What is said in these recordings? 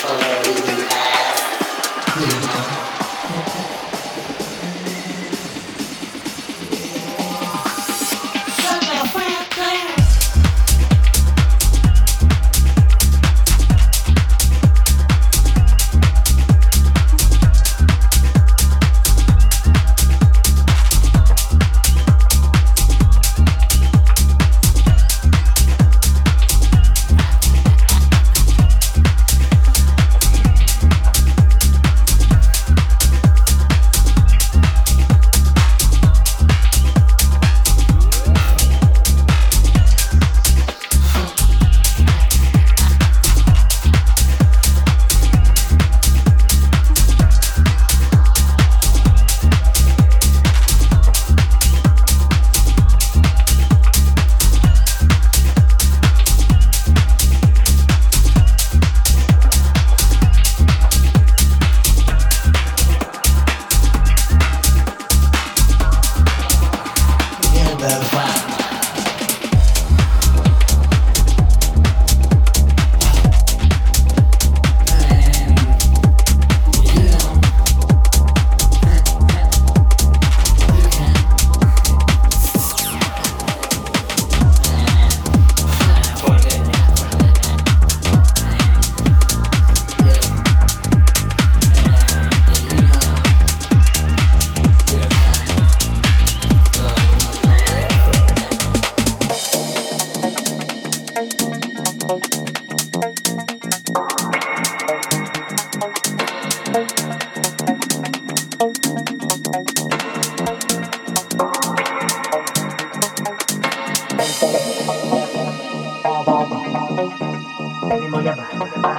We I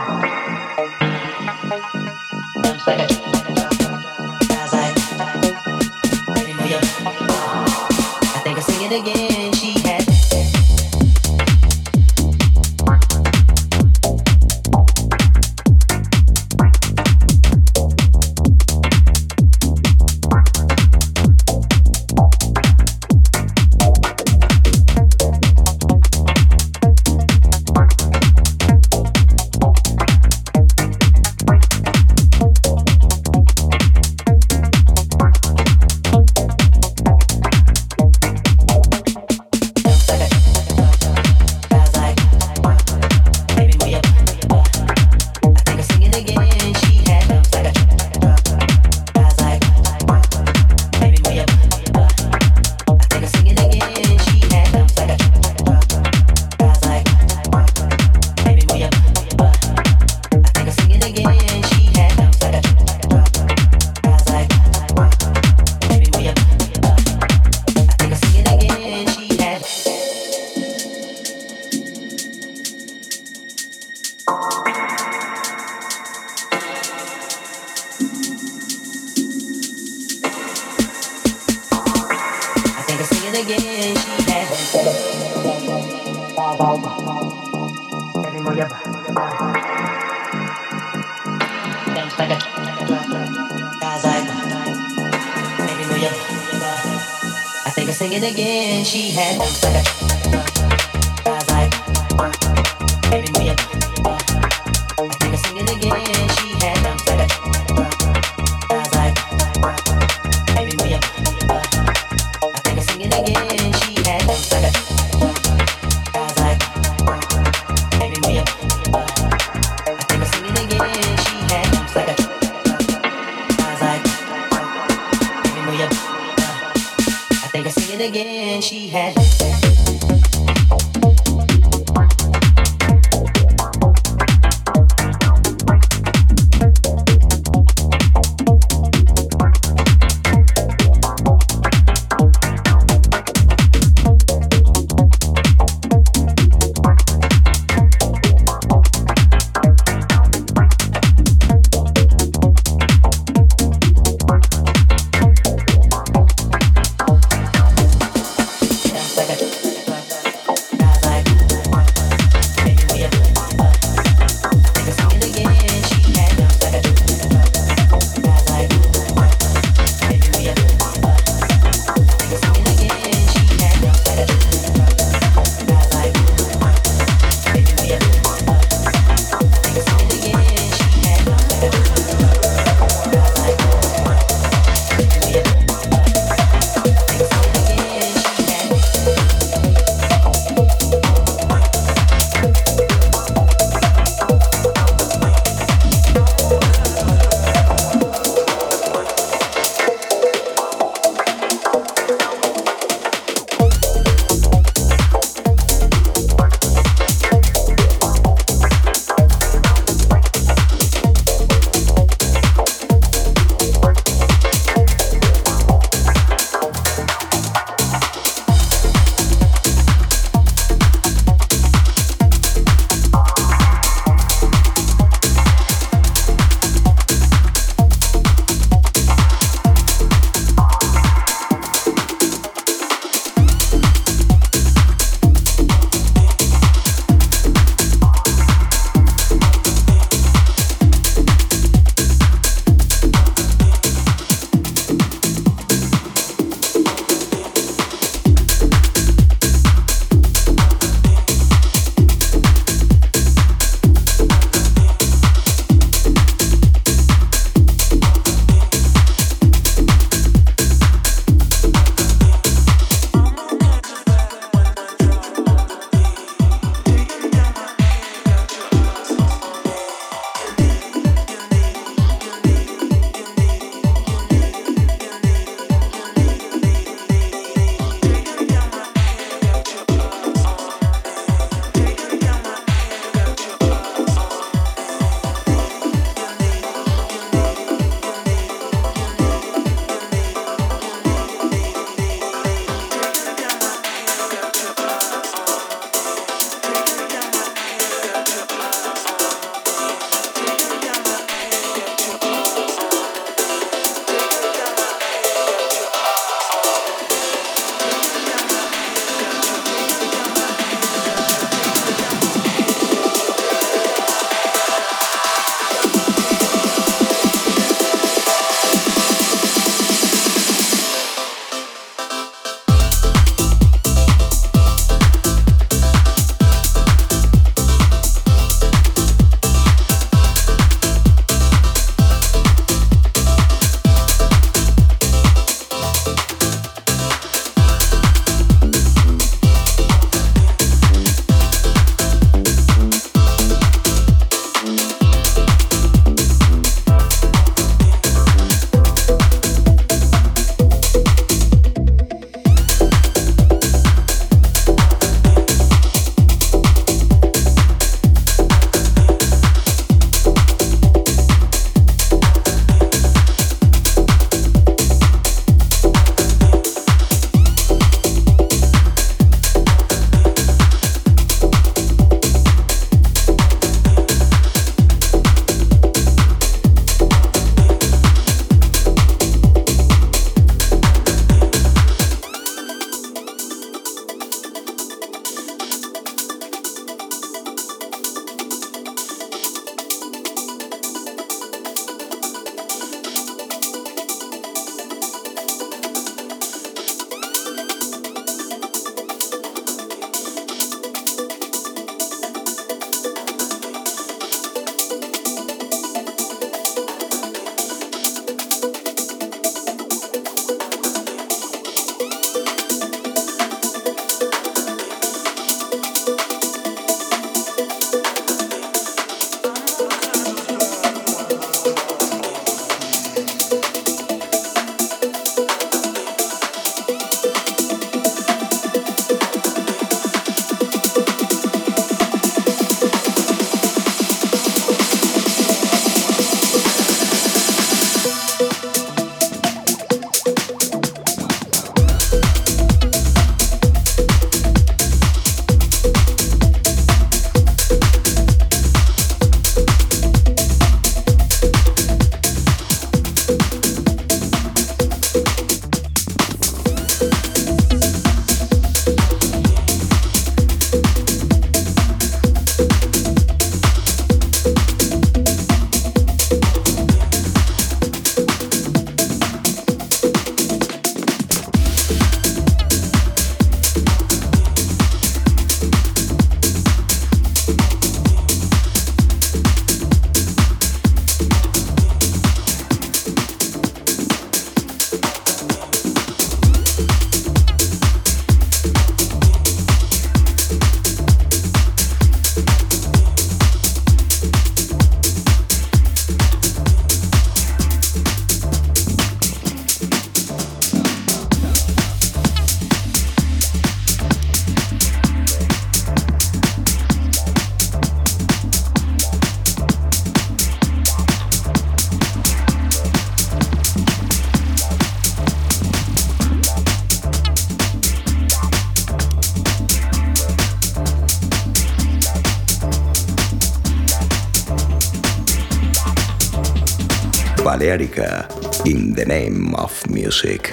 the name of music.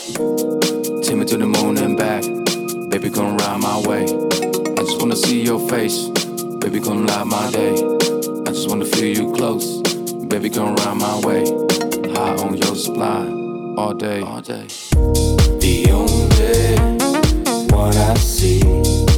Take me to the moon and back. Baby, come ride my way. I just wanna see your face. Baby, come light my day. I just wanna feel you close. Baby, come ride my way. High on your supply all day. All day. The only one I see.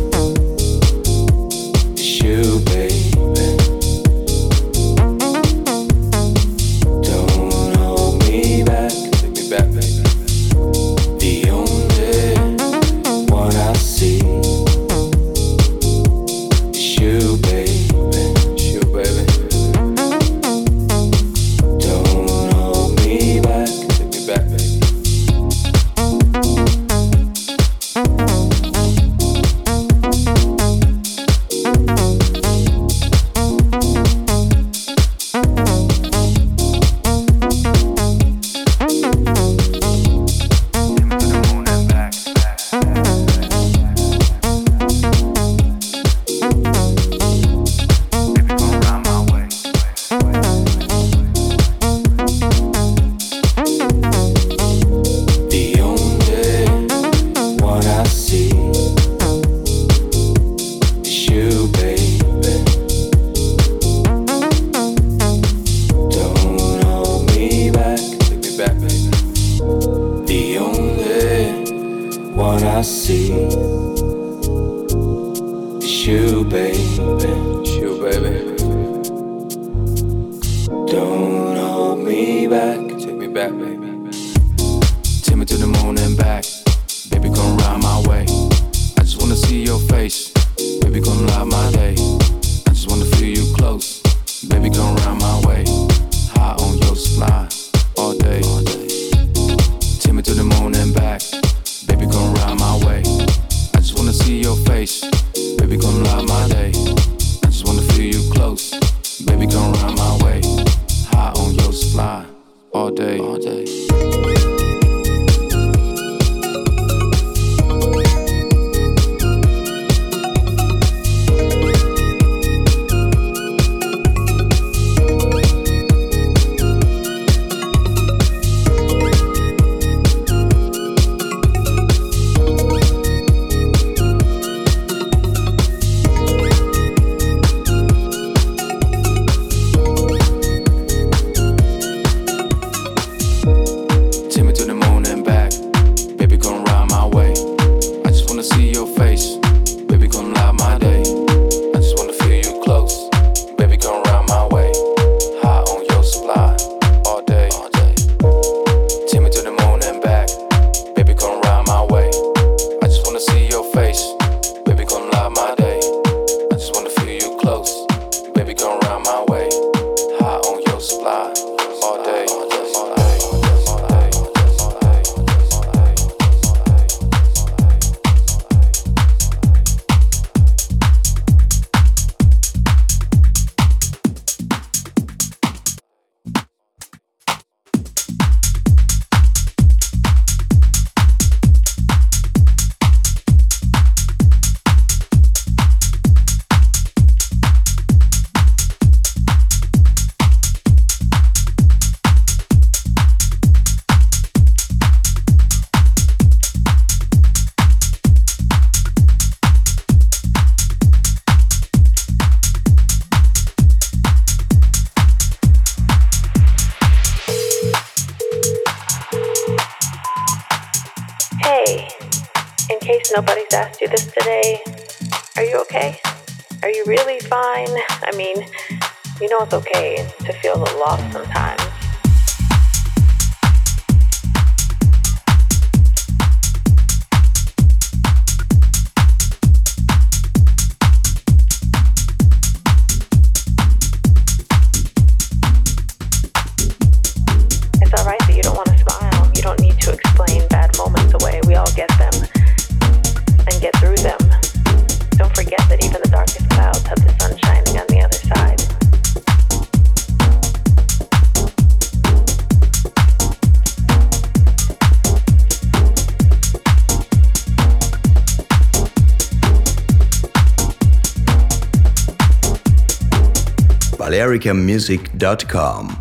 africanmusic.com.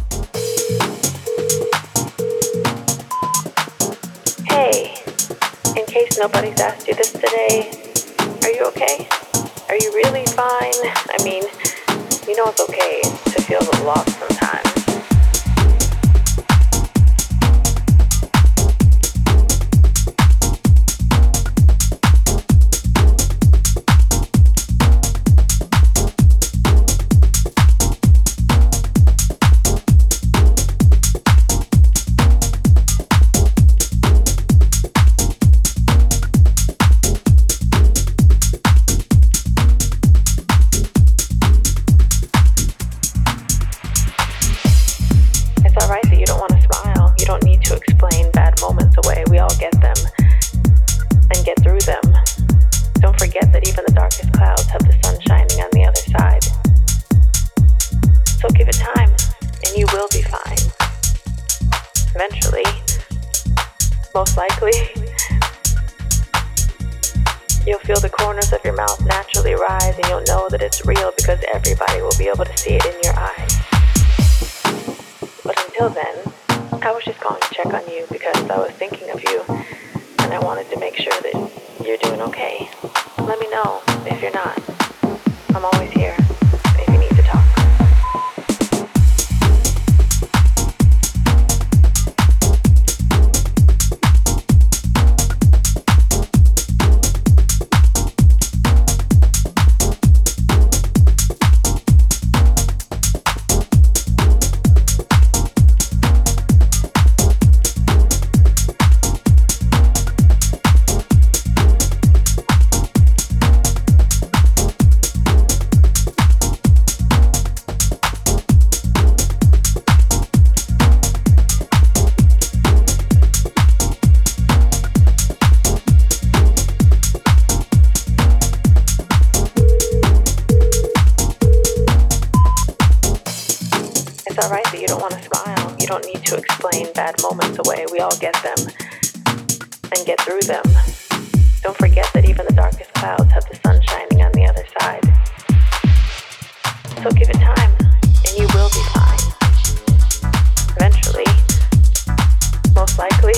Hey, in case nobody's asked you this today, are you okay? Are you really fine? I mean, you know it's okay to feel lost sometimes. pass away, we all get them and get through them. Don't forget that even the darkest clouds have the sun shining on the other side. So give it time, and you will be fine. Eventually, most likely,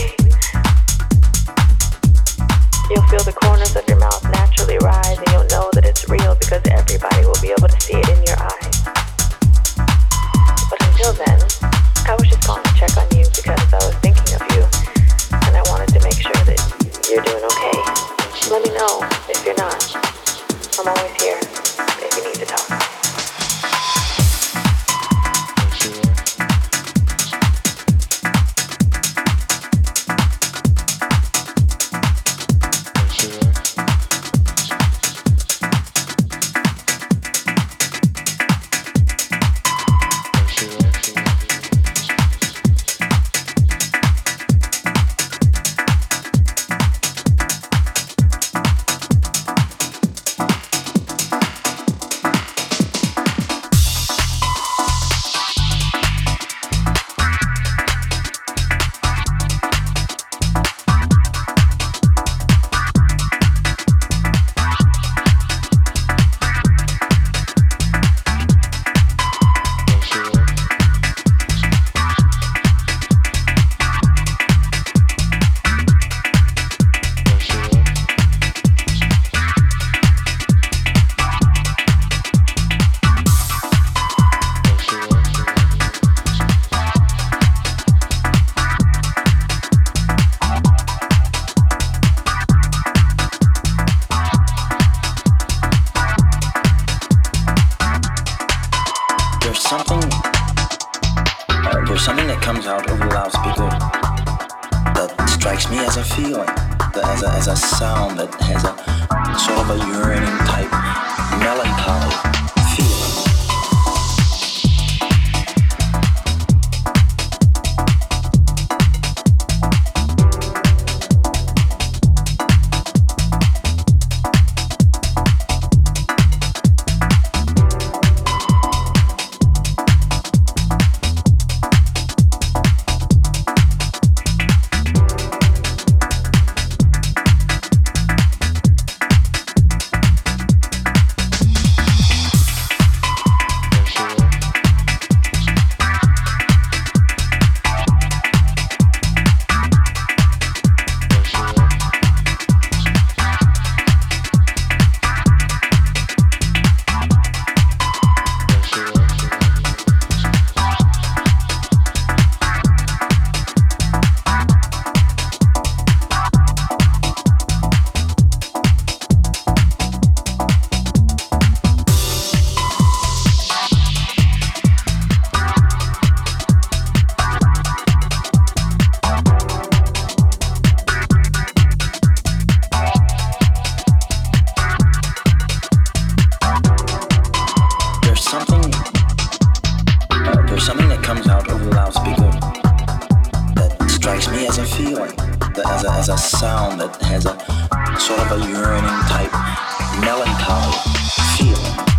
you'll feel the corners of your mouth naturally rise, and you'll know that it's real because of a yearning type, melancholy feeling.